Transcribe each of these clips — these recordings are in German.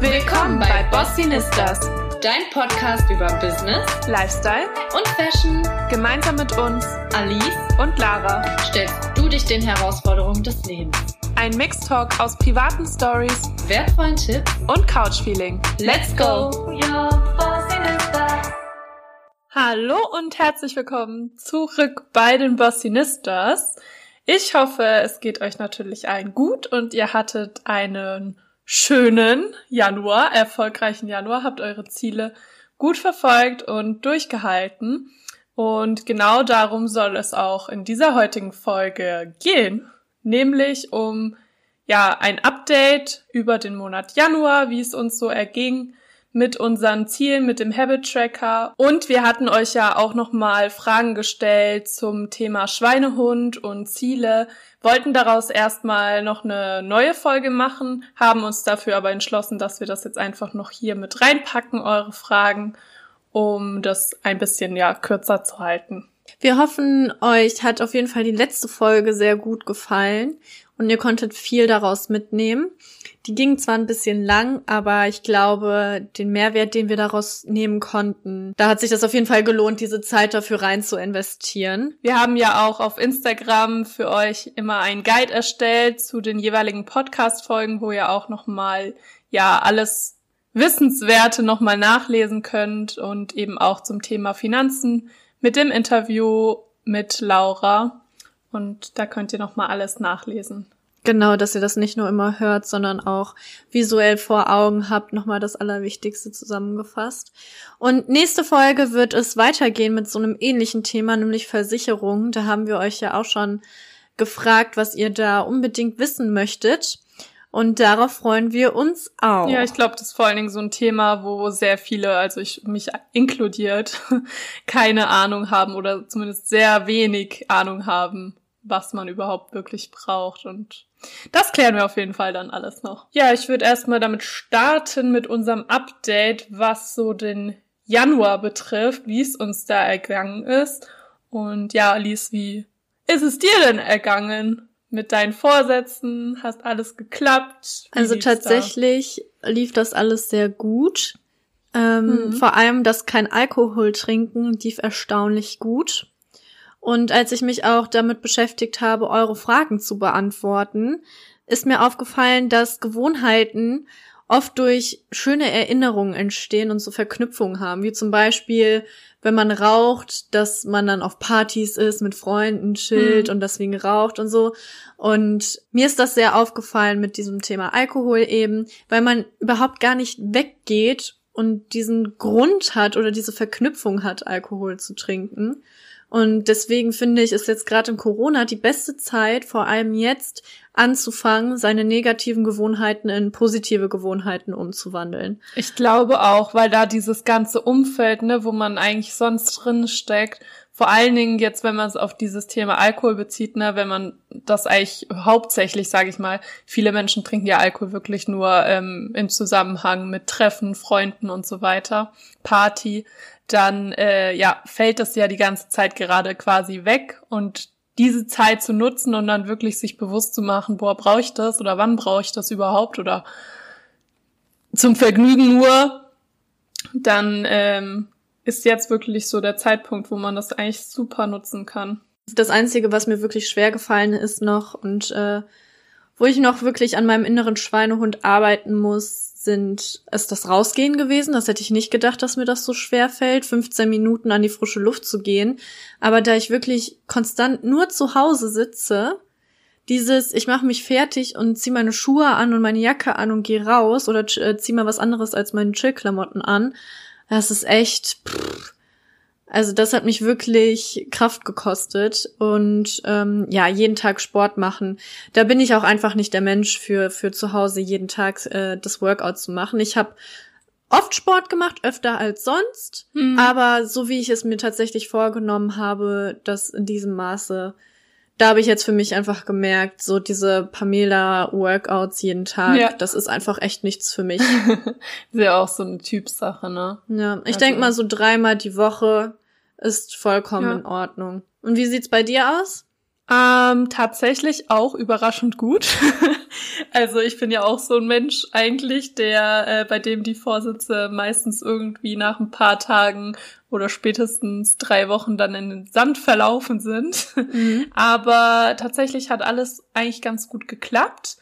Willkommen bei Bossinistas, dein Podcast über Business, Lifestyle und Fashion. Gemeinsam mit uns, Alice, und Lara. stellst du dich den Herausforderungen des Lebens. Ein Mixtalk aus privaten Stories Wertvollen Tipps. und Couchfeeling. Let's go! Hallo und herzlich willkommen zurück bei den Bossinistas. Ich hoffe, es geht euch natürlich allen gut und ihr hattet einen schönen Januar, erfolgreichen Januar, habt eure Ziele gut verfolgt und durchgehalten. Und genau darum soll es auch in dieser heutigen Folge gehen, nämlich um ja ein Update über den Monat Januar, wie es uns so erging mit unseren Zielen, mit dem Habit Tracker. Und wir hatten euch ja auch nochmal Fragen gestellt zum Thema Schweinehund und Ziele, wollten daraus erstmal noch eine neue Folge machen, haben uns dafür aber entschlossen, dass wir das jetzt einfach noch hier mit reinpacken, eure Fragen, um das ein bisschen ja kürzer zu halten. Wir hoffen, euch hat auf jeden Fall die letzte Folge sehr gut gefallen und ihr konntet viel daraus mitnehmen. Die ging zwar ein bisschen lang, aber ich glaube, den Mehrwert, den wir daraus nehmen konnten, da hat sich das auf jeden Fall gelohnt, diese Zeit dafür rein zu investieren. Wir haben ja auch auf Instagram für euch immer einen Guide erstellt zu den jeweiligen Podcast-Folgen, wo ihr auch nochmal, ja, alles Wissenswerte nochmal nachlesen könnt und eben auch zum Thema Finanzen mit dem Interview mit Laura. Und da könnt ihr nochmal alles nachlesen. Genau, dass ihr das nicht nur immer hört, sondern auch visuell vor Augen habt, nochmal das Allerwichtigste zusammengefasst. Und nächste Folge wird es weitergehen mit so einem ähnlichen Thema, nämlich Versicherung. Da haben wir euch ja auch schon gefragt, was ihr da unbedingt wissen möchtet. Und darauf freuen wir uns auch. Ja, ich glaube, das ist vor allen Dingen so ein Thema, wo sehr viele, also ich mich inkludiert, keine Ahnung haben oder zumindest sehr wenig Ahnung haben, was man überhaupt wirklich braucht. Und das klären wir auf jeden Fall dann alles noch. Ja, ich würde erstmal damit starten mit unserem Update, was so den Januar betrifft, wie es uns da ergangen ist. Und ja, Alice, wie ist es dir denn ergangen? Mit deinen Vorsätzen? Hast alles geklappt? Wie Also lief's da? tatsächlich lief das alles sehr gut. Ähm, Mhm. Vor allem das kein Alkohol trinken lief erstaunlich gut. Und als ich mich auch damit beschäftigt habe, eure Fragen zu beantworten, ist mir aufgefallen, dass Gewohnheiten oft durch schöne Erinnerungen entstehen und so Verknüpfungen haben, wie zum Beispiel, wenn man raucht, dass man dann auf Partys ist, mit Freunden chillt Hm. und deswegen raucht und so. Und mir ist das sehr aufgefallen mit diesem Thema Alkohol eben, weil man überhaupt gar nicht weggeht und diesen Grund hat oder diese Verknüpfung hat, Alkohol zu trinken. Und deswegen finde ich, ist jetzt gerade in Corona die beste Zeit, vor allem jetzt, anzufangen, seine negativen Gewohnheiten in positive Gewohnheiten umzuwandeln. Ich glaube auch, weil da dieses ganze Umfeld, ne, wo man eigentlich sonst drin steckt, vor allen Dingen jetzt, wenn man es auf dieses Thema Alkohol bezieht, ne, wenn man das eigentlich hauptsächlich, sage ich mal, viele Menschen trinken ja Alkohol wirklich nur ähm, im Zusammenhang mit Treffen, Freunden und so weiter, Party, dann äh, ja fällt das ja die ganze Zeit gerade quasi weg und diese Zeit zu nutzen und dann wirklich sich bewusst zu machen, boah, brauche ich das oder wann brauche ich das überhaupt oder zum Vergnügen nur, dann ähm, ist jetzt wirklich so der Zeitpunkt, wo man das eigentlich super nutzen kann. Das Einzige, was mir wirklich schwer gefallen ist noch und äh, wo ich noch wirklich an meinem inneren Schweinehund arbeiten muss, sind ist das Rausgehen gewesen. Das hätte ich nicht gedacht, dass mir das so schwer fällt, 15 Minuten an die frische Luft zu gehen. Aber da ich wirklich konstant nur zu Hause sitze, dieses, ich mache mich fertig und zieh meine Schuhe an und meine Jacke an und gehe raus oder äh, zieh mal was anderes als meine Chillklamotten an, das ist echt. Pff, also das hat mich wirklich Kraft gekostet und ähm, ja jeden Tag Sport machen. Da bin ich auch einfach nicht der Mensch für für zu Hause jeden Tag äh, das Workout zu machen. Ich habe oft Sport gemacht, öfter als sonst, Mhm. aber so wie ich es mir tatsächlich vorgenommen habe, das in diesem Maße, da habe ich jetzt für mich einfach gemerkt, so diese Pamela Workouts jeden Tag, Ja. das ist einfach echt nichts für mich. ist ja auch so eine Typsache, ne? Ja, ich Also- denk mal so dreimal die Woche ist vollkommen Ja. in Ordnung. Und wie sieht's bei dir aus? Ähm, tatsächlich auch überraschend gut. also ich bin ja auch so ein Mensch eigentlich, der äh, bei dem die Vorsätze meistens irgendwie nach ein paar Tagen oder spätestens drei Wochen dann in den Sand verlaufen sind. Mhm. Aber tatsächlich hat alles eigentlich ganz gut geklappt.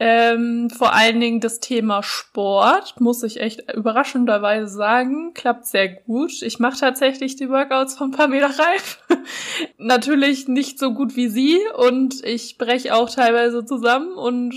Ähm, vor allen Dingen das Thema Sport, muss ich echt überraschenderweise sagen, klappt sehr gut. Ich mache tatsächlich die Workouts von Pamela Reif. Natürlich nicht so gut wie sie und ich breche auch teilweise zusammen und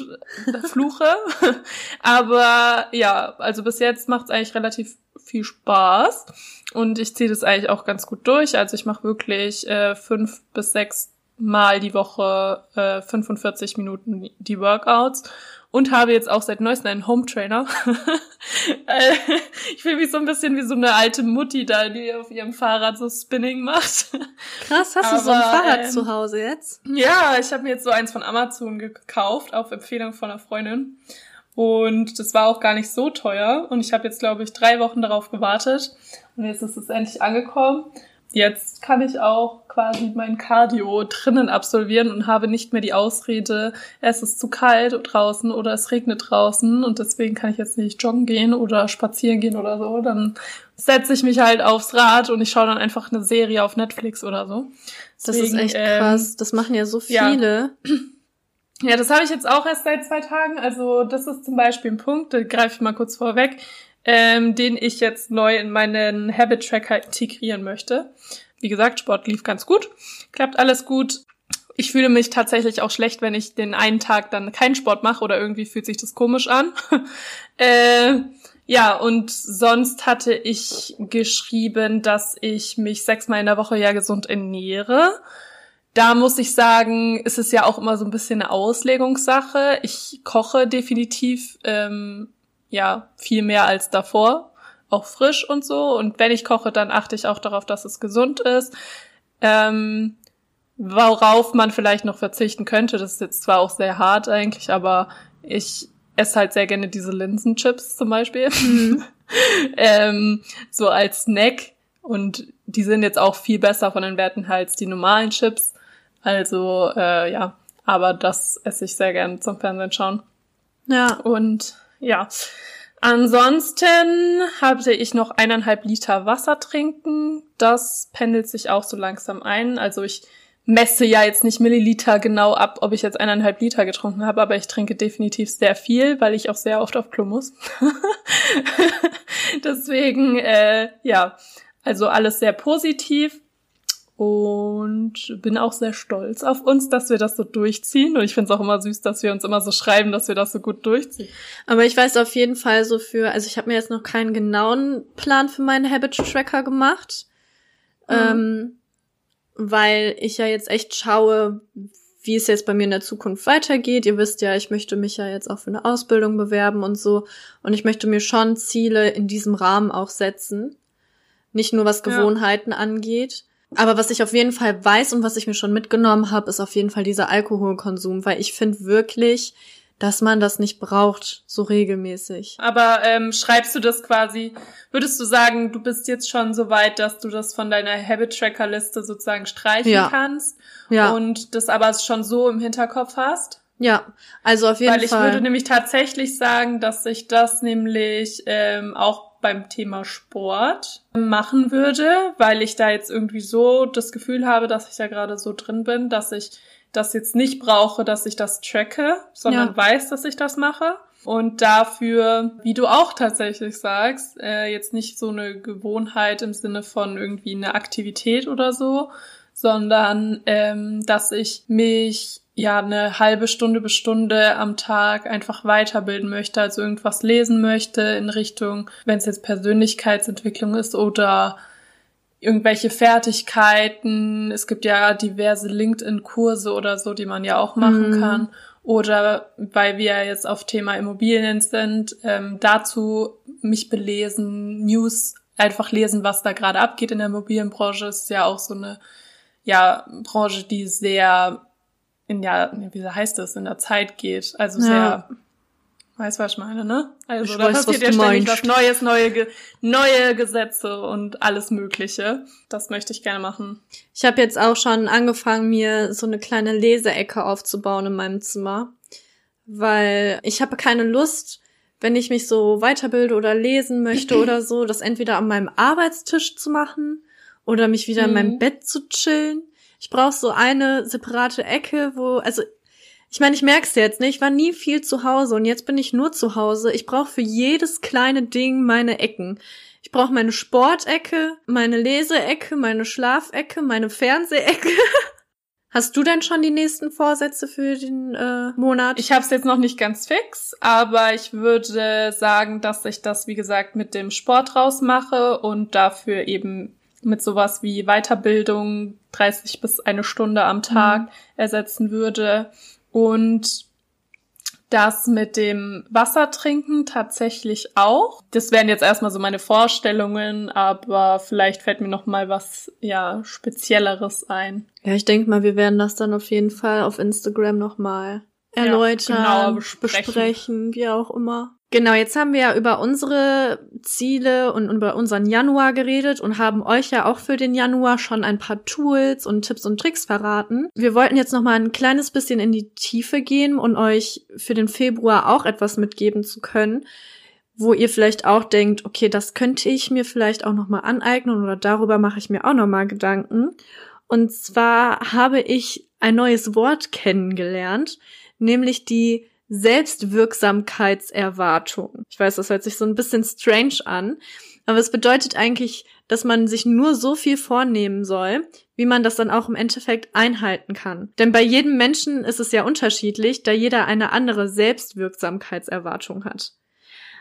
fluche. Aber ja, also bis jetzt macht es eigentlich relativ viel Spaß und ich ziehe das eigentlich auch ganz gut durch. Also ich mache wirklich äh, fünf bis sechs Mal die Woche äh, 45 Minuten die Workouts und habe jetzt auch seit neuestem einen Home Trainer. Äh, ich fühle mich so ein bisschen wie so eine alte Mutti da, die auf ihrem Fahrrad so Spinning macht. Krass, hast Aber, du so ein Fahrrad ähm, zu Hause jetzt? Ja, ich habe mir jetzt so eins von Amazon gekauft, auf Empfehlung von einer Freundin. Und das war auch gar nicht so teuer. Und ich habe jetzt, glaube ich, drei Wochen darauf gewartet. Und jetzt ist es endlich angekommen jetzt kann ich auch quasi mein Cardio drinnen absolvieren und habe nicht mehr die Ausrede, es ist zu kalt draußen oder es regnet draußen und deswegen kann ich jetzt nicht joggen gehen oder spazieren gehen oder so. Dann setze ich mich halt aufs Rad und ich schaue dann einfach eine Serie auf Netflix oder so. Deswegen, das ist echt ähm, krass. Das machen ja so viele. Ja. Ja, das habe ich jetzt auch erst seit zwei Tagen. Also das ist zum Beispiel ein Punkt, da greife ich mal kurz vorweg ähm, den ich jetzt neu in meinen Habit Tracker integrieren möchte. Wie gesagt, Sport lief ganz gut, klappt alles gut. Ich fühle mich tatsächlich auch schlecht, wenn ich den einen Tag dann keinen Sport mache oder irgendwie fühlt sich das komisch an. äh, ja, und sonst hatte ich geschrieben, dass ich mich sechsmal in der Woche ja gesund ernähre. Da muss ich sagen, ist es ja auch immer so ein bisschen eine Auslegungssache. Ich koche definitiv ähm, ja viel mehr als davor, auch frisch und so. Und wenn ich koche, dann achte ich auch darauf, dass es gesund ist. Ähm, worauf man vielleicht noch verzichten könnte, das ist jetzt zwar auch sehr hart eigentlich, aber ich esse halt sehr gerne diese Linsenchips zum Beispiel. Mhm. ähm, so als Snack. Und die sind jetzt auch viel besser von den Werten als die normalen Chips. Also, äh, ja, aber das esse ich sehr gerne zum Fernsehen schauen. Ja. Und ja. Ansonsten hatte ich noch eineinhalb Liter Wasser trinken. Das pendelt sich auch so langsam ein. Also ich messe ja jetzt nicht Milliliter genau ab, ob ich jetzt eineinhalb Liter getrunken habe, aber ich trinke definitiv sehr viel, weil ich auch sehr oft auf Klo muss. Deswegen, äh, ja, also alles sehr positiv und bin auch sehr stolz auf uns, dass wir das so durchziehen. Und ich finde es auch immer süß, dass wir uns immer so schreiben, dass wir das so gut durchziehen. Aber ich weiß auf jeden Fall so für, also ich habe mir jetzt noch keinen genauen Plan für meinen Habit Tracker gemacht, mhm. ähm, weil ich ja jetzt echt schaue, wie es jetzt bei mir in der Zukunft weitergeht. Ihr wisst ja, ich möchte mich ja jetzt auch für eine Ausbildung bewerben und so. Und ich möchte mir schon Ziele in diesem Rahmen auch setzen. Nicht nur was Gewohnheiten ja. angeht. Aber was ich auf jeden Fall weiß und was ich mir schon mitgenommen habe, ist auf jeden Fall dieser Alkoholkonsum, weil ich finde wirklich, dass man das nicht braucht, so regelmäßig. Aber ähm, schreibst du das quasi, würdest du sagen, du bist jetzt schon so weit, dass du das von deiner Habit-Tracker-Liste sozusagen streichen ja. kannst ja. und das aber schon so im Hinterkopf hast? Ja, also auf jeden Fall. Weil ich Fall. würde nämlich tatsächlich sagen, dass sich das nämlich ähm, auch beim Thema Sport machen würde, weil ich da jetzt irgendwie so das Gefühl habe, dass ich da gerade so drin bin, dass ich das jetzt nicht brauche, dass ich das tracke, sondern ja. weiß, dass ich das mache. Und dafür, wie du auch tatsächlich sagst, äh, jetzt nicht so eine Gewohnheit im Sinne von irgendwie eine Aktivität oder so, sondern ähm, dass ich mich ja eine halbe Stunde bis Stunde am Tag einfach weiterbilden möchte, also irgendwas lesen möchte in Richtung, wenn es jetzt Persönlichkeitsentwicklung ist oder irgendwelche Fertigkeiten. Es gibt ja diverse LinkedIn-Kurse oder so, die man ja auch machen mhm. kann. Oder weil wir jetzt auf Thema Immobilien sind, ähm, dazu mich belesen, News einfach lesen, was da gerade abgeht in der Immobilienbranche. Ist ja auch so eine ja, Branche, die sehr in der, wie heißt das, in der Zeit geht. Also ja. sehr, Weißt was ich meine, ne? Also Ich da weiß, passiert was ja du ständig meinst. was Neues, neue, Ge neue Gesetze und alles Mögliche. Das möchte ich gerne machen. Ich habe jetzt auch schon angefangen, mir so eine kleine Leseecke aufzubauen in meinem Zimmer, weil ich habe keine Lust, wenn ich mich so weiterbilde oder lesen möchte oder so, das entweder an meinem Arbeitstisch zu machen oder mich wieder in Mhm. meinem Bett zu chillen. Ich brauche so eine separate Ecke, wo also ich meine, ich merk's jetzt, ne? Ich war nie viel zu Hause und jetzt bin ich nur zu Hause. Ich brauche für jedes kleine Ding meine Ecken. Ich brauche meine Sportecke, meine Leseecke, meine Schlafecke, meine Fernsehecke. Hast du denn schon die nächsten Vorsätze für den äh, Monat? Ich habe es jetzt noch nicht ganz fix, aber ich würde sagen, dass ich das, wie gesagt, mit dem Sport rausmache und dafür eben mit sowas wie Weiterbildung 30 bis eine Stunde am Tag ersetzen würde. Und das mit dem Wasser trinken tatsächlich auch. Das wären jetzt erstmal so meine Vorstellungen, aber vielleicht fällt mir noch mal was ja spezielleres ein. ja, ich denke mal, wir werden das dann auf jeden Fall auf Instagram nochmal Ja, erläutern, genauer besprechen. besprechen, wie auch immer. Genau, jetzt haben wir ja über unsere Ziele und über unseren Januar geredet und haben euch ja auch für den Januar schon ein paar Tools und Tipps und Tricks verraten. Wir wollten jetzt noch mal ein kleines bisschen in die Tiefe gehen und euch für den Februar auch etwas mitgeben zu können, wo ihr vielleicht auch denkt, okay, das könnte ich mir vielleicht auch noch mal aneignen oder darüber mache ich mir auch noch mal Gedanken. Und zwar habe ich ein neues Wort kennengelernt, nämlich die Selbstwirksamkeitserwartung. Ich weiß, das hört sich so ein bisschen strange an, aber es bedeutet eigentlich, dass man sich nur so viel vornehmen soll, wie man das dann auch im Endeffekt einhalten kann. Denn bei jedem Menschen ist es ja unterschiedlich, da jeder eine andere Selbstwirksamkeitserwartung hat.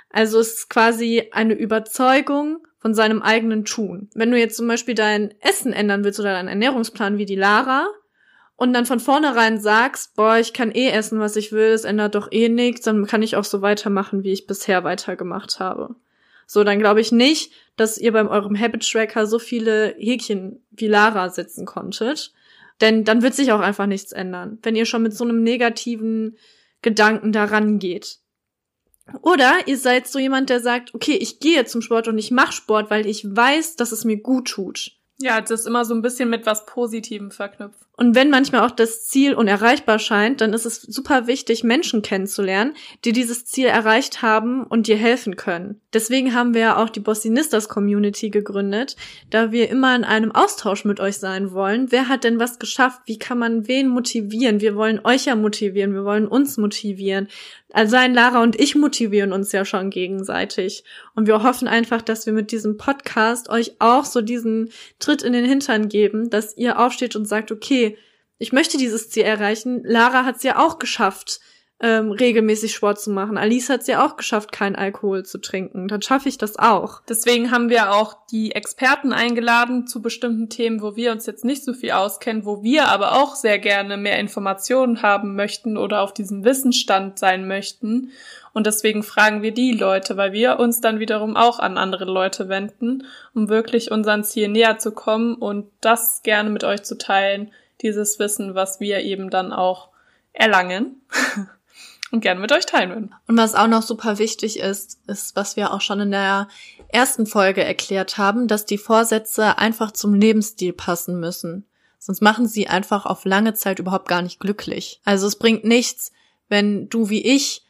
Also es ist quasi eine Überzeugung von seinem eigenen Tun. Wenn du jetzt zum Beispiel dein Essen ändern willst oder deinen Ernährungsplan wie die Lara und dann von vornherein sagst, boah, ich kann eh essen, was ich will, es ändert doch eh nichts, dann kann ich auch so weitermachen, wie ich bisher weitergemacht habe. So, dann glaube ich nicht, dass ihr beim eurem Habit Tracker so viele Häkchen wie Lara setzen konntet. Denn dann wird sich auch einfach nichts ändern, wenn ihr schon mit so einem negativen Gedanken daran geht. Oder ihr seid so jemand, der sagt, okay, ich gehe zum Sport und ich mache Sport, weil ich weiß, dass es mir gut tut. Ja, das ist immer so ein bisschen mit was Positivem verknüpft. Und wenn manchmal auch das Ziel unerreichbar scheint, dann ist es super wichtig, Menschen kennenzulernen, die dieses Ziel erreicht haben und dir helfen können. Deswegen haben wir ja auch die Bossinistas Community gegründet, da wir immer in einem Austausch mit euch sein wollen. Wer hat denn was geschafft? Wie kann man wen motivieren? Wir wollen euch ja motivieren, wir wollen uns motivieren. Allein Lara und ich motivieren uns ja schon gegenseitig. Und wir hoffen einfach, dass wir mit diesem Podcast euch auch so diesen Tritt in den Hintern geben, dass ihr aufsteht und sagt, okay, ich möchte dieses Ziel erreichen. Lara hat es ja auch geschafft, ähm, regelmäßig Sport zu machen. Alice hat es ja auch geschafft, keinen Alkohol zu trinken. Dann schaffe ich das auch. Deswegen haben wir auch die Experten eingeladen zu bestimmten Themen, wo wir uns jetzt nicht so viel auskennen, wo wir aber auch sehr gerne mehr Informationen haben möchten oder auf diesem Wissensstand sein möchten. Und deswegen fragen wir die Leute, weil wir uns dann wiederum auch an andere Leute wenden, um wirklich unseren Ziel näher zu kommen und das gerne mit euch zu teilen, dieses Wissen, was wir eben dann auch erlangen und gerne mit euch teilen würden. Und was auch noch super wichtig ist, ist, was wir auch schon in der ersten Folge erklärt haben, dass die Vorsätze einfach zum Lebensstil passen müssen. Sonst machen sie einfach auf lange Zeit überhaupt gar nicht glücklich. Also es bringt nichts, wenn du wie ich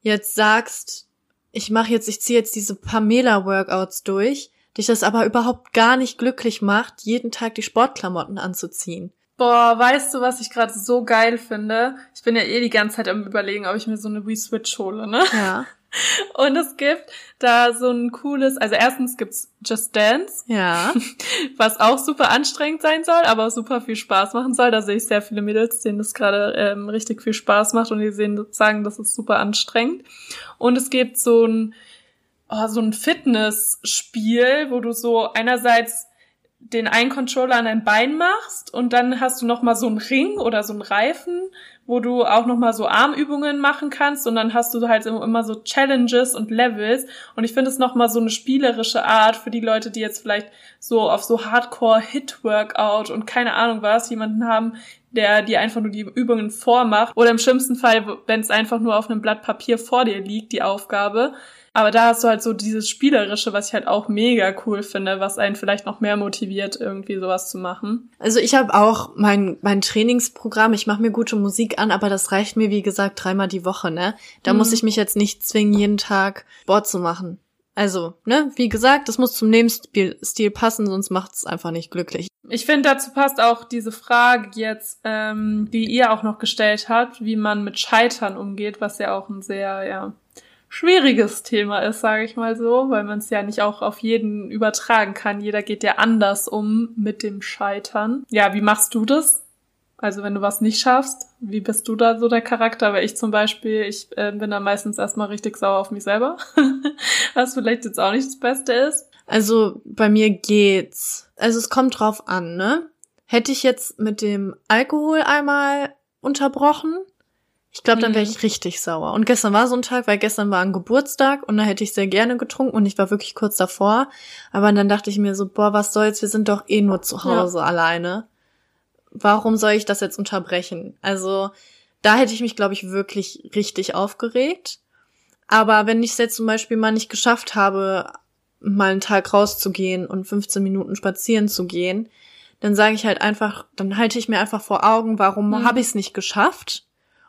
jetzt sagst, ich mache jetzt, ich ziehe jetzt diese Pamela-Workouts durch, dich das aber überhaupt gar nicht glücklich macht, jeden Tag die Sportklamotten anzuziehen. Boah, weißt du, was ich gerade so geil finde? Ich bin ja eh die ganze Zeit am überlegen, ob ich mir so eine Wii Switch hole, ne? Ja. Und es gibt da so ein cooles, also erstens gibt's Just Dance, Ja. was auch super anstrengend sein soll, aber super viel Spaß machen soll. Da sehe ich sehr viele Mädels, denen das gerade ähm, richtig viel Spaß macht und die sehen, sagen, das ist super anstrengend. Und es gibt so ein, oh, so ein Fitnessspiel, wo du so einerseits den einen Controller an dein Bein machst und dann hast du noch mal so einen Ring oder so einen Reifen, wo du auch noch mal so Armübungen machen kannst und dann hast du halt immer so Challenges und Levels und ich finde es noch mal so eine spielerische Art für die Leute, die jetzt vielleicht so auf so Hardcore Hit Workout und keine Ahnung was jemanden haben, der dir einfach nur die Übungen vormacht. Oder im schlimmsten Fall, wenn es einfach nur auf einem Blatt Papier vor dir liegt, die Aufgabe. Aber da hast du halt so dieses Spielerische, was ich halt auch mega cool finde, was einen vielleicht noch mehr motiviert, irgendwie sowas zu machen. Also ich habe auch mein, mein Trainingsprogramm, ich mache mir gute Musik an, aber das reicht mir, wie gesagt, dreimal die Woche, ne? Da mhm. muss ich mich jetzt nicht zwingen, jeden Tag Sport zu machen. Also, ne, wie gesagt, das muss zum Lebensstil passen, sonst macht's einfach nicht glücklich. Ich finde, dazu passt auch diese Frage jetzt, ähm, die ihr auch noch gestellt habt, wie man mit Scheitern umgeht, was ja auch ein sehr, ja, schwieriges Thema ist, sage ich mal so, weil man es ja nicht auch auf jeden übertragen kann. Jeder geht ja anders um mit dem Scheitern. Ja, wie machst du das? Also wenn du was nicht schaffst, wie bist du da so der Charakter? Weil ich zum Beispiel, ich äh, bin da meistens erstmal richtig sauer auf mich selber, was vielleicht jetzt auch nicht das Beste ist. Also bei mir geht's. Also es kommt drauf an, ne? Hätte ich jetzt mit dem Alkohol einmal unterbrochen, ich glaube, dann wäre mhm. ich richtig sauer. Und gestern war so ein Tag, weil gestern war ein Geburtstag und da hätte ich sehr gerne getrunken und ich war wirklich kurz davor. Aber dann dachte ich mir so, boah, was soll's, wir sind doch eh nur zu Hause ja. alleine. Warum soll ich das jetzt unterbrechen? Also, da hätte ich mich, glaube ich, wirklich richtig aufgeregt. Aber wenn ich es jetzt zum Beispiel mal nicht geschafft habe, mal einen Tag rauszugehen und 15 Minuten spazieren zu gehen, dann sage ich halt einfach, dann halte ich mir einfach vor Augen, warum mhm. habe ich es nicht geschafft?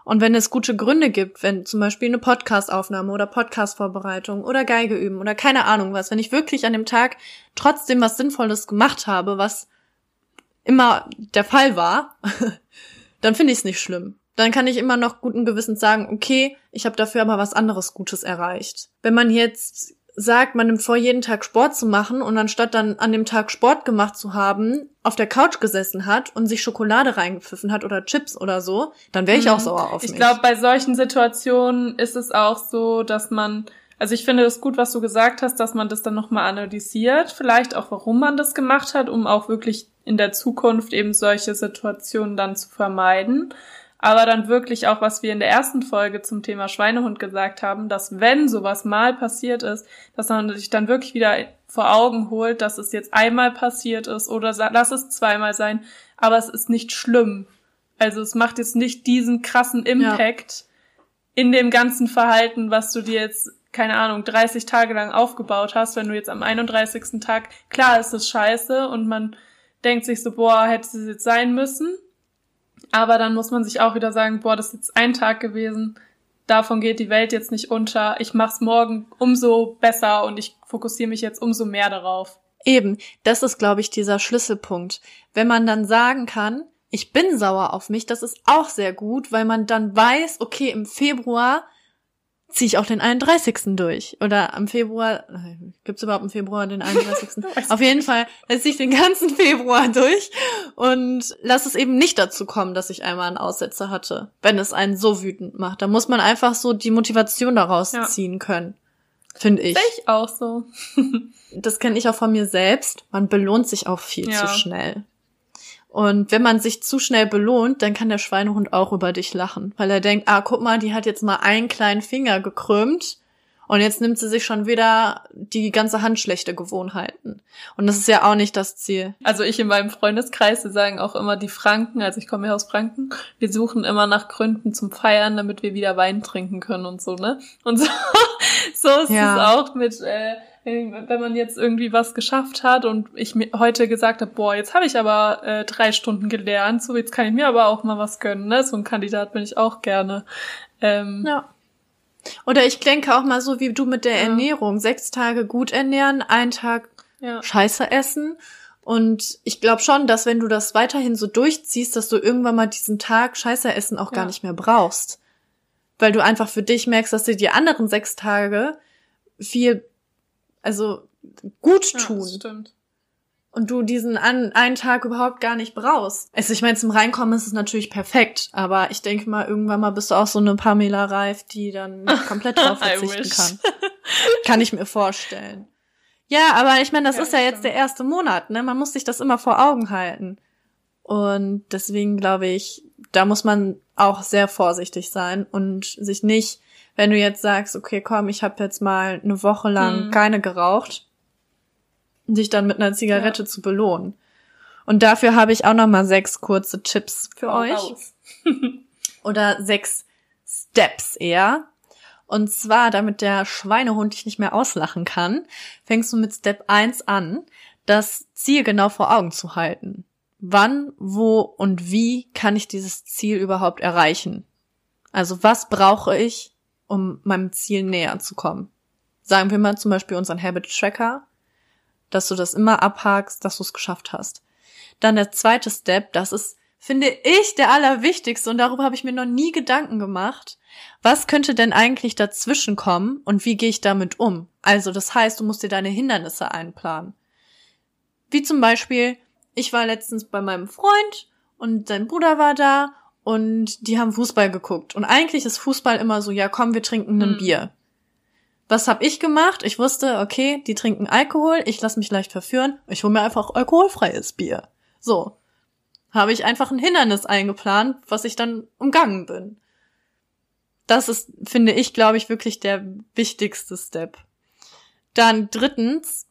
Und wenn es gute Gründe gibt, wenn zum Beispiel eine Podcastaufnahme oder Podcastvorbereitung oder Geige üben oder keine Ahnung was, wenn ich wirklich an dem Tag trotzdem was Sinnvolles gemacht habe, was immer der Fall war, dann finde ich es nicht schlimm. Dann kann ich immer noch guten Gewissens sagen, okay, ich habe dafür aber was anderes Gutes erreicht. Wenn man jetzt sagt, man nimmt vor, jeden Tag Sport zu machen und anstatt dann an dem Tag Sport gemacht zu haben, auf der Couch gesessen hat und sich Schokolade reingepfiffen hat oder Chips oder so, dann wäre ich mhm. auch sauer auf ich mich. Ich glaube, bei solchen Situationen ist es auch so, dass man, also ich finde es gut, was du gesagt hast, dass man das dann nochmal analysiert, vielleicht auch, warum man das gemacht hat, um auch wirklich in der Zukunft eben solche Situationen dann zu vermeiden aber dann wirklich auch, was wir in der ersten Folge zum Thema Schweinehund gesagt haben, dass wenn sowas mal passiert ist, dass man sich dann wirklich wieder vor Augen holt, dass es jetzt einmal passiert ist oder lass es zweimal sein, aber es ist nicht schlimm. Also es macht jetzt nicht diesen krassen Impact ja. in dem ganzen Verhalten, was du dir jetzt keine Ahnung, 30 Tage lang aufgebaut hast, wenn du jetzt am 31. Tag, klar ist es scheiße und man denkt sich so, boah, hätte es jetzt sein müssen, aber dann muss man sich auch wieder sagen, boah, das ist jetzt ein Tag gewesen. Davon geht die Welt jetzt nicht unter. Ich mach's morgen umso besser und ich fokussiere mich jetzt umso mehr darauf. Eben, das ist, glaube ich, dieser Schlüsselpunkt. Wenn man dann sagen kann, ich bin sauer auf mich, das ist auch sehr gut, weil man dann weiß, okay, im Februar ziehe ich auch den 31. durch. Oder am Februar, gibt's überhaupt im Februar den 31.? Auf jeden Fall lässt ich den ganzen Februar durch und lass es eben nicht dazu kommen, dass ich einmal einen Aussetzer hatte, wenn es einen so wütend macht. Da muss man einfach so die Motivation daraus ja. ziehen können. Finde ich. Sehe ich auch so. das kenne ich auch von mir selbst. Man belohnt sich auch viel ja. zu schnell. Und wenn man sich zu schnell belohnt, dann kann der Schweinehund auch über dich lachen, weil er denkt, ah, guck mal, die hat jetzt mal einen kleinen Finger gekrümmt und jetzt nimmt sie sich schon wieder die ganze Hand schlechte Gewohnheiten. Und das ist ja auch nicht das Ziel. Also ich in meinem Freundeskreis, wir sagen auch immer die Franken, also ich komme ja aus Franken, wir suchen immer nach Gründen zum Feiern, damit wir wieder Wein trinken können und so, ne? Und so, so ist ja. es auch mit äh, wenn man jetzt irgendwie was geschafft hat und ich mir heute gesagt habe, boah, jetzt habe ich aber äh, drei Stunden gelernt, so jetzt kann ich mir aber auch mal was gönnen, ne? So ein Kandidat bin ich auch gerne. Ähm, ja. Oder ich denke auch mal so wie du mit der ja. Ernährung. Sechs Tage gut ernähren, einen Tag ja. Scheiße essen. Und ich glaube schon, dass wenn du das weiterhin so durchziehst, dass du irgendwann mal diesen Tag Scheiße essen auch ja. gar nicht mehr brauchst. Weil du einfach für dich merkst, dass dir die anderen sechs Tage viel also gut tun. Ja, stimmt. Und du diesen an, einen Tag überhaupt gar nicht brauchst. Also ich meine, zum Reinkommen ist es natürlich perfekt, aber ich denke mal, irgendwann mal bist du auch so eine Pamela Reif, die dann komplett drauf verzichten kann. kann ich mir vorstellen. Ja, aber ich meine, das ja, ist ja jetzt der erste Monat, ne? Man muss sich das immer vor Augen halten. Und deswegen glaube ich, da muss man auch sehr vorsichtig sein und sich nicht wenn du jetzt sagst, okay, komm, ich habe jetzt mal eine Woche lang mhm. keine geraucht, dich dann mit einer Zigarette ja. zu belohnen. Und dafür habe ich auch noch mal sechs kurze Tipps für Hau euch. Oder sechs Steps eher. Und zwar, damit der Schweinehund dich nicht mehr auslachen kann, fängst du mit Step 1 an, das Ziel genau vor Augen zu halten. Wann, wo und wie kann ich dieses Ziel überhaupt erreichen? Also was brauche ich, um meinem Ziel näher zu kommen? Sagen wir mal zum Beispiel unseren Habit Tracker, dass du das immer abhakst, dass du es geschafft hast. Dann der zweite Step, das ist, finde ich, der allerwichtigste und darüber habe ich mir noch nie Gedanken gemacht. Was könnte denn eigentlich dazwischen kommen und wie gehe ich damit um? Also das heißt, du musst dir deine Hindernisse einplanen. Wie zum Beispiel, ich war letztens bei meinem Freund und sein Bruder war da und die haben Fußball geguckt. Und eigentlich ist Fußball immer so, ja komm, wir trinken ein Mhm. Bier. Was hab ich gemacht? Ich wusste, okay, die trinken Alkohol, ich lass mich leicht verführen, ich hole mir einfach alkoholfreies Bier. So. Habe ich einfach ein Hindernis eingeplant, was ich dann umgangen bin. Das ist, finde ich, glaube ich, wirklich der wichtigste Step. Dann drittens,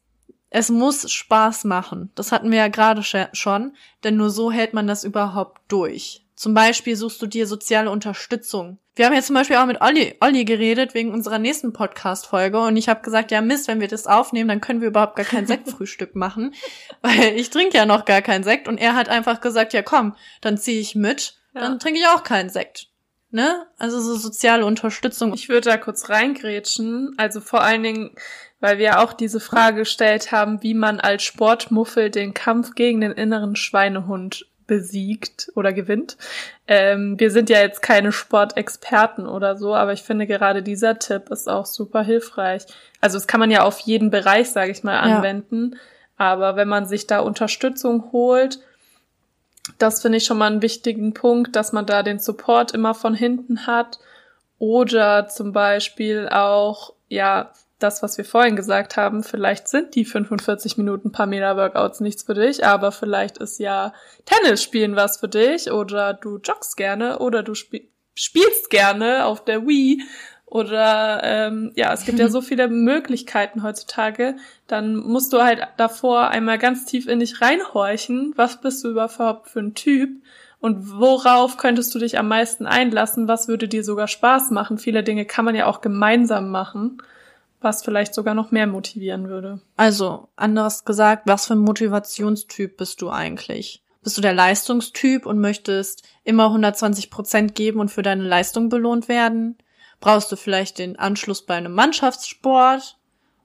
es muss Spaß machen. Das hatten wir ja gerade schon, denn nur so hält man das überhaupt durch. Zum Beispiel suchst du dir soziale Unterstützung. Wir haben jetzt zum Beispiel auch mit Olli, Olli geredet wegen unserer nächsten Podcast-Folge und ich habe gesagt, ja Mist, wenn wir das aufnehmen, dann können wir überhaupt gar kein Sektfrühstück machen, weil ich trinke ja noch gar keinen Sekt und er hat einfach gesagt, ja komm, dann ziehe ich mit, Ja. dann trinke ich auch keinen Sekt. Ne? Also so soziale Unterstützung. Ich würde da kurz reingrätschen. Also vor allen Dingen, weil wir auch diese Frage gestellt haben, wie man als Sportmuffel den Kampf gegen den inneren Schweinehund besiegt oder gewinnt. Ähm, wir sind ja jetzt keine Sportexperten oder so, aber ich finde gerade dieser Tipp ist auch super hilfreich. Also das kann man ja auf jeden Bereich, sage ich mal, Ja. anwenden. Aber wenn man sich da Unterstützung holt, das finde ich schon mal einen wichtigen Punkt, dass man da den Support immer von hinten hat. Oder zum Beispiel auch, ja, das, was wir vorhin gesagt haben, vielleicht sind die 45 Minuten Pamela Workouts nichts für dich, aber vielleicht ist ja Tennis spielen was für dich oder du joggst gerne oder du spiel spielst gerne auf der Wii oder ähm, ja, es gibt ja so viele Möglichkeiten heutzutage. Dann musst du halt davor einmal ganz tief in dich reinhorchen. Was bist du überhaupt für ein Typ? Und worauf könntest du dich am meisten einlassen? Was würde dir sogar Spaß machen? Viele Dinge kann man ja auch gemeinsam machen, was vielleicht sogar noch mehr motivieren würde. Also, anders gesagt, was für ein Motivationstyp bist du eigentlich? Bist du der Leistungstyp und möchtest immer 120 Prozent geben und für deine Leistung belohnt werden? Brauchst du vielleicht den Anschluss bei einem Mannschaftssport?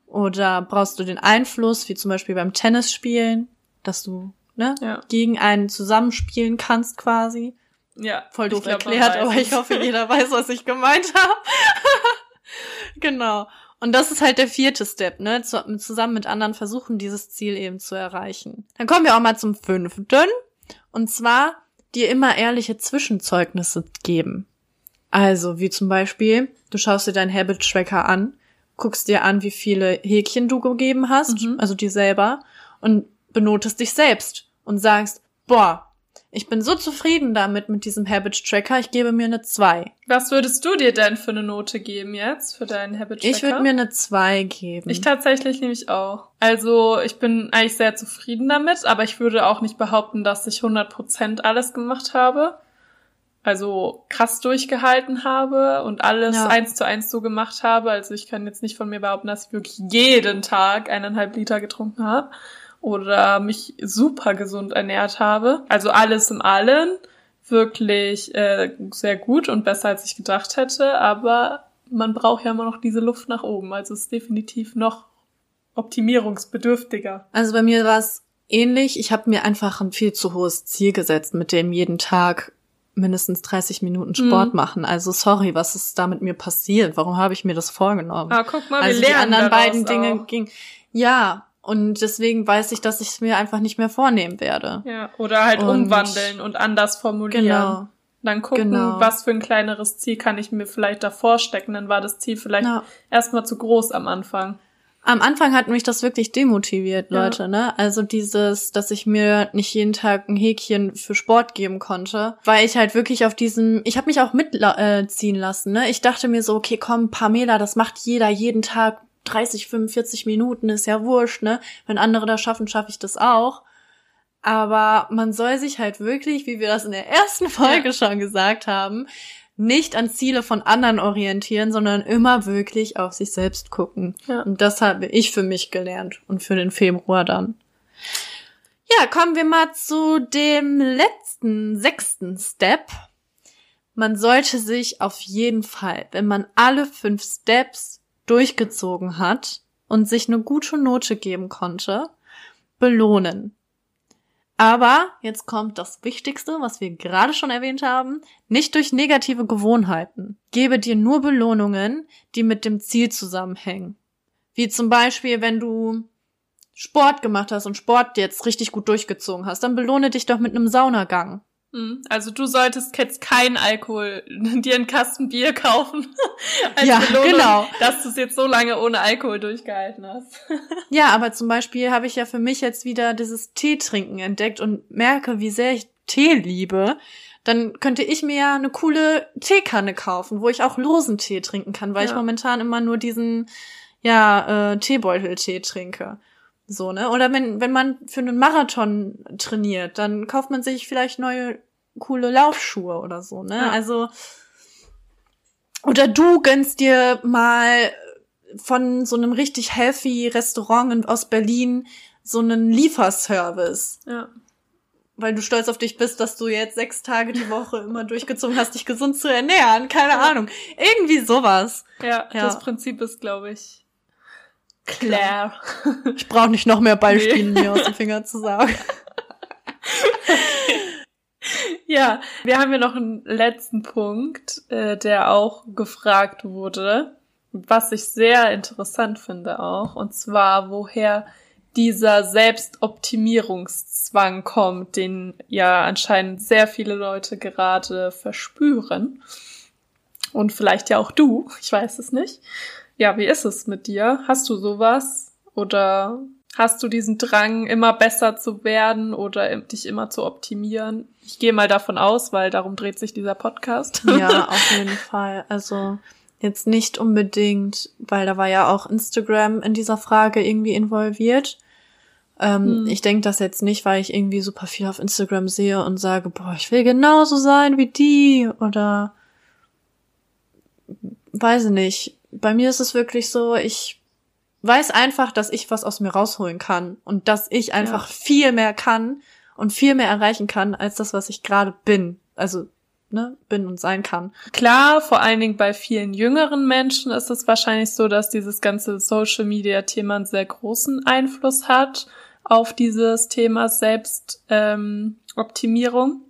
Oder brauchst du den Einfluss, wie zum Beispiel beim Tennisspielen, dass du ne, Ja. gegen einen zusammenspielen kannst quasi? Ja, Voll doof glaub, erklärt, aber ich hoffe, jeder weiß, was ich gemeint habe. genau. Und das ist halt der vierte Step, ne? Zu, zusammen mit anderen versuchen, dieses Ziel eben zu erreichen. Dann kommen wir auch mal zum fünften. Und zwar dir immer ehrliche Zwischenzeugnisse geben. Also, wie zum Beispiel, du schaust dir deinen Habit Tracker an, guckst dir an, wie viele Häkchen du gegeben hast, Mhm. also dir selber, und benotest dich selbst und sagst, boah, ich bin so zufrieden damit mit diesem Habit Tracker, ich gebe mir eine 2. Was würdest du dir denn für eine Note geben jetzt für deinen Habit Tracker? Ich würde mir eine 2 geben. Ich tatsächlich nämlich auch. Also ich bin eigentlich sehr zufrieden damit, aber ich würde auch nicht behaupten, dass ich 100% alles gemacht habe. Also krass durchgehalten habe und alles Ja. eins zu eins so gemacht habe. Also ich kann jetzt nicht von mir behaupten, dass ich wirklich jeden Tag eineinhalb Liter getrunken habe oder mich super gesund ernährt habe. Also alles im Allen wirklich äh, sehr gut und besser als ich gedacht hätte, aber man braucht ja immer noch diese Luft nach oben. Also es ist definitiv noch optimierungsbedürftiger. Also bei mir war es ähnlich. Ich habe mir einfach ein viel zu hohes Ziel gesetzt, mit dem jeden Tag mindestens 30 Minuten Sport Mhm. machen. Also sorry, was ist da mit mir passiert? Warum habe ich mir das vorgenommen? Ah, guck mal, wir also die lernen anderen daraus beiden Dinge auch. ging ja und deswegen weiß ich, dass ich es mir einfach nicht mehr vornehmen werde. Ja, oder halt Und- umwandeln und anders formulieren. Genau. Dann gucken, Genau. was für ein kleineres Ziel kann ich mir vielleicht davor stecken. Dann war das Ziel vielleicht Ja. erstmal zu groß am Anfang. Am Anfang hat mich das wirklich demotiviert, Ja. Leute, ne? Also dieses, dass ich mir nicht jeden Tag ein Häkchen für Sport geben konnte, weil ich halt wirklich auf diesem, ich habe mich auch mitziehen äh, lassen, ne? Ich dachte mir so, okay, komm, Pamela, das macht jeder jeden Tag 30, 45 Minuten, ist ja wurscht, ne? Wenn andere das schaffen, schaffe ich das auch. Aber man soll sich halt wirklich, wie wir das in der ersten Folge ja. schon gesagt haben, nicht an Ziele von anderen orientieren, sondern immer wirklich auf sich selbst gucken. Ja. Und das habe ich für mich gelernt und für den Februar dann. Ja, kommen wir mal zu dem letzten, sechsten Step. Man sollte sich auf jeden Fall, wenn man alle fünf Steps durchgezogen hat und sich eine gute Note geben konnte, belohnen. Aber jetzt kommt das Wichtigste, was wir gerade schon erwähnt haben, nicht durch negative Gewohnheiten. Gebe dir nur Belohnungen, die mit dem Ziel zusammenhängen. Wie zum Beispiel, wenn du Sport gemacht hast und Sport jetzt richtig gut durchgezogen hast, dann belohne dich doch mit einem Saunagang. Hm, also du solltest jetzt kein Alkohol, dir einen Kasten Bier kaufen. als ja, Belohnung, genau. Dass du es jetzt so lange ohne Alkohol durchgehalten hast. ja, aber zum Beispiel habe ich ja für mich jetzt wieder dieses Teetrinken entdeckt und merke, wie sehr ich Tee liebe. Dann könnte ich mir ja eine coole Teekanne kaufen, wo ich auch losen Tee trinken kann, weil ja. ich momentan immer nur diesen, ja, äh, Teebeutel-Tee trinke. So, ne? Oder wenn, wenn man für einen Marathon trainiert, dann kauft man sich vielleicht neue coole Laufschuhe oder so, ne? Ja. Also, oder du gönnst dir mal von so einem richtig healthy Restaurant aus Berlin so einen Lieferservice. Ja. Weil du stolz auf dich bist, dass du jetzt sechs Tage die Woche immer durchgezogen hast, dich gesund zu ernähren. Keine ja. Ahnung. Irgendwie sowas. Ja, ja, das Prinzip ist, glaube ich, Claire. Ich brauche nicht noch mehr Beispiele nee. mir aus dem Finger zu sagen. Ja, wir haben ja noch einen letzten Punkt, äh, der auch gefragt wurde, was ich sehr interessant finde auch, und zwar woher dieser Selbstoptimierungszwang kommt, den ja anscheinend sehr viele Leute gerade verspüren. Und vielleicht ja auch du, ich weiß es nicht. Ja, wie ist es mit dir? Hast du sowas? Oder hast du diesen Drang, immer besser zu werden oder dich immer zu optimieren? Ich gehe mal davon aus, weil darum dreht sich dieser Podcast. Ja, auf jeden Fall. Also jetzt nicht unbedingt, weil da war ja auch Instagram in dieser Frage irgendwie involviert. Ähm, hm. Ich denke das jetzt nicht, weil ich irgendwie super viel auf Instagram sehe und sage, boah, ich will genauso sein wie die oder weiß ich nicht bei mir ist es wirklich so, ich weiß einfach, dass ich was aus mir rausholen kann und dass ich einfach ja. viel mehr kann und viel mehr erreichen kann als das, was ich gerade bin. Also ne, bin und sein kann. Klar, vor allen Dingen bei vielen jüngeren Menschen ist es wahrscheinlich so, dass dieses ganze Social Media Thema einen sehr großen Einfluss hat auf dieses Thema Selbstoptimierung. Ähm,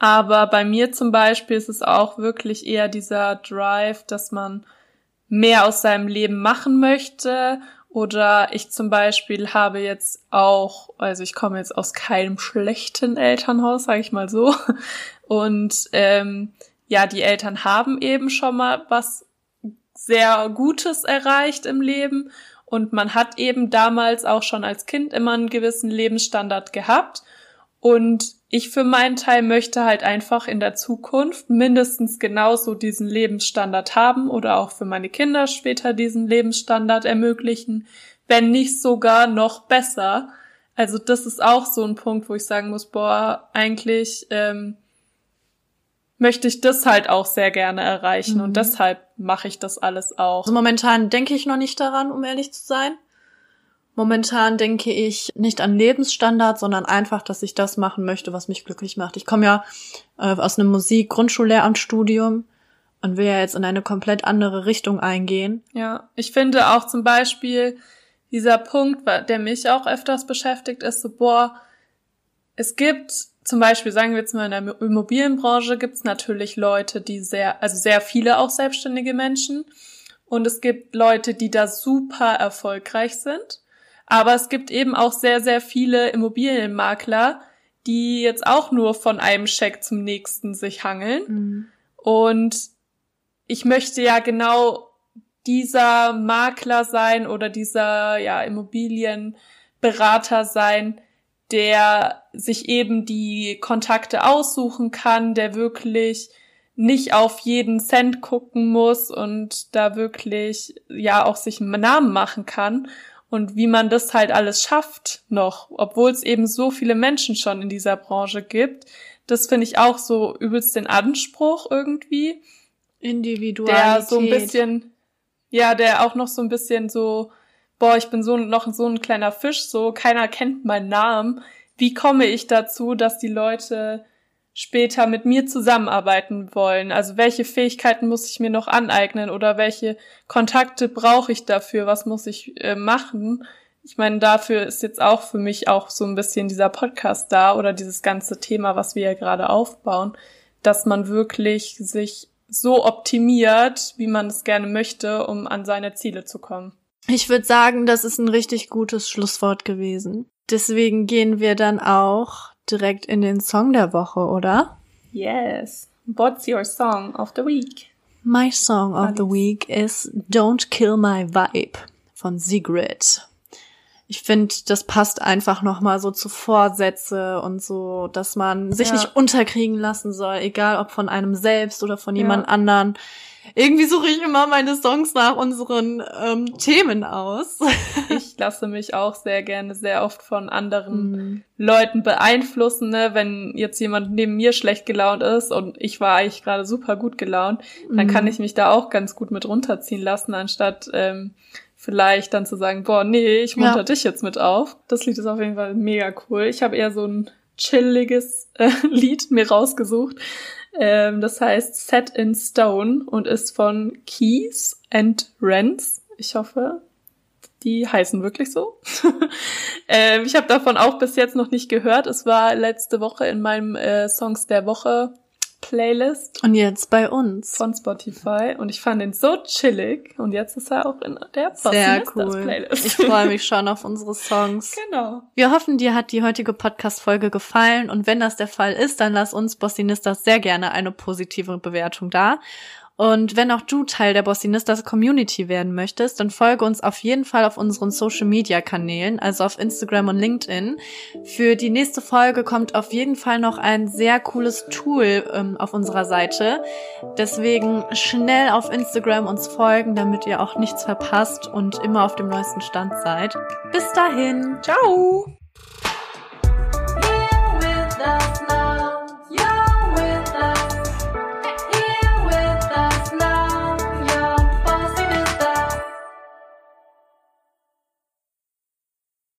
aber bei mir zum Beispiel ist es auch wirklich eher dieser Drive, dass man mehr aus seinem Leben machen möchte. Oder ich zum Beispiel habe jetzt auch, also ich komme jetzt aus keinem schlechten Elternhaus, sage ich mal so. Und ähm, ja, die Eltern haben eben schon mal was sehr Gutes erreicht im Leben. Und man hat eben damals auch schon als Kind immer einen gewissen Lebensstandard gehabt. Und ich für meinen Teil möchte halt einfach in der Zukunft mindestens genauso diesen Lebensstandard haben oder auch für meine Kinder später diesen Lebensstandard ermöglichen, wenn nicht sogar noch besser. Also das ist auch so ein Punkt, wo ich sagen muss, boah, eigentlich ähm, möchte ich das halt auch sehr gerne erreichen mhm. und deshalb mache ich das alles auch. Also momentan denke ich noch nicht daran, um ehrlich zu sein. Momentan denke ich nicht an Lebensstandard, sondern einfach, dass ich das machen möchte, was mich glücklich macht. Ich komme ja äh, aus einem Musik-Grundschullehramtsstudium und will ja jetzt in eine komplett andere Richtung eingehen. Ja, ich finde auch zum Beispiel dieser Punkt, der mich auch öfters beschäftigt, ist so, boah, es gibt zum Beispiel, sagen wir jetzt mal in der Immobilienbranche, gibt es natürlich Leute, die sehr, also sehr viele auch selbstständige Menschen. Und es gibt Leute, die da super erfolgreich sind. Aber es gibt eben auch sehr, sehr viele Immobilienmakler, die jetzt auch nur von einem Scheck zum nächsten sich hangeln. Mhm. Und ich möchte ja genau dieser Makler sein oder dieser ja Immobilienberater sein, der sich eben die Kontakte aussuchen kann, der wirklich nicht auf jeden Cent gucken muss und da wirklich ja auch sich einen Namen machen kann und wie man das halt alles schafft noch, obwohl es eben so viele Menschen schon in dieser Branche gibt. Das finde ich auch so übelst den Anspruch irgendwie. Individualität. Der so ein bisschen, ja, der auch noch so ein bisschen so, boah, ich bin so noch so ein kleiner Fisch, so keiner kennt meinen Namen. Wie komme ich dazu, dass die Leute später mit mir zusammenarbeiten wollen? Also welche Fähigkeiten muss ich mir noch aneignen oder welche Kontakte brauche ich dafür? Was muss ich äh, machen? Ich meine, dafür ist jetzt auch für mich auch so ein bisschen dieser Podcast da oder dieses ganze Thema, was wir ja gerade aufbauen, dass man wirklich sich so optimiert, wie man es gerne möchte, um an seine Ziele zu kommen. Ich würde sagen, das ist ein richtig gutes Schlusswort gewesen. Deswegen gehen wir dann auch direkt in den Song der Woche, oder? Yes. What's your song of the week? My song of the week is Don't Kill My Vibe von Sigrid. Ich finde, das passt einfach nochmal so zu Vorsätze und so, dass man sich Ja. nicht unterkriegen lassen soll, egal ob von einem selbst oder von Ja. jemand anderen. Irgendwie suche ich immer meine Songs nach unseren ähm, Themen aus. Ich lasse mich auch sehr gerne sehr oft von anderen Mhm. Leuten beeinflussen, ne? wenn jetzt jemand neben mir schlecht gelaunt ist und ich war eigentlich gerade super gut gelaunt, dann Mhm. kann ich mich da auch ganz gut mit runterziehen lassen, anstatt ähm, vielleicht dann zu sagen, boah, nee, ich munter Ja. dich jetzt mit auf. Das Lied ist auf jeden Fall mega cool. Ich habe eher so ein chilliges äh, Lied mir rausgesucht. Ähm, das heißt Set in Stone und ist von Keys and Rents. Ich hoffe, die heißen wirklich so. ähm, ich habe davon auch bis jetzt noch nicht gehört. Es war letzte Woche in meinem äh, Songs der Woche Playlist Und jetzt bei uns. von Spotify und ich fand ihn so chillig und jetzt ist er auch in der Sehr cool. Playlist. Ich freue mich schon auf unsere Songs. genau. Wir hoffen, dir hat die heutige Podcast-Folge gefallen und wenn das der Fall ist, dann lass uns Bossinistas sehr gerne eine positive Bewertung da. Und wenn auch du Teil der Bossinistas Community werden möchtest, dann folge uns auf jeden Fall auf unseren Social Media Kanälen, also auf Instagram und LinkedIn. Für die nächste Folge kommt auf jeden Fall noch ein sehr cooles Tool ähm, auf unserer Seite. Deswegen schnell auf Instagram uns folgen, damit ihr auch nichts verpasst und immer auf dem neuesten Stand seid. Bis dahin. Ciao!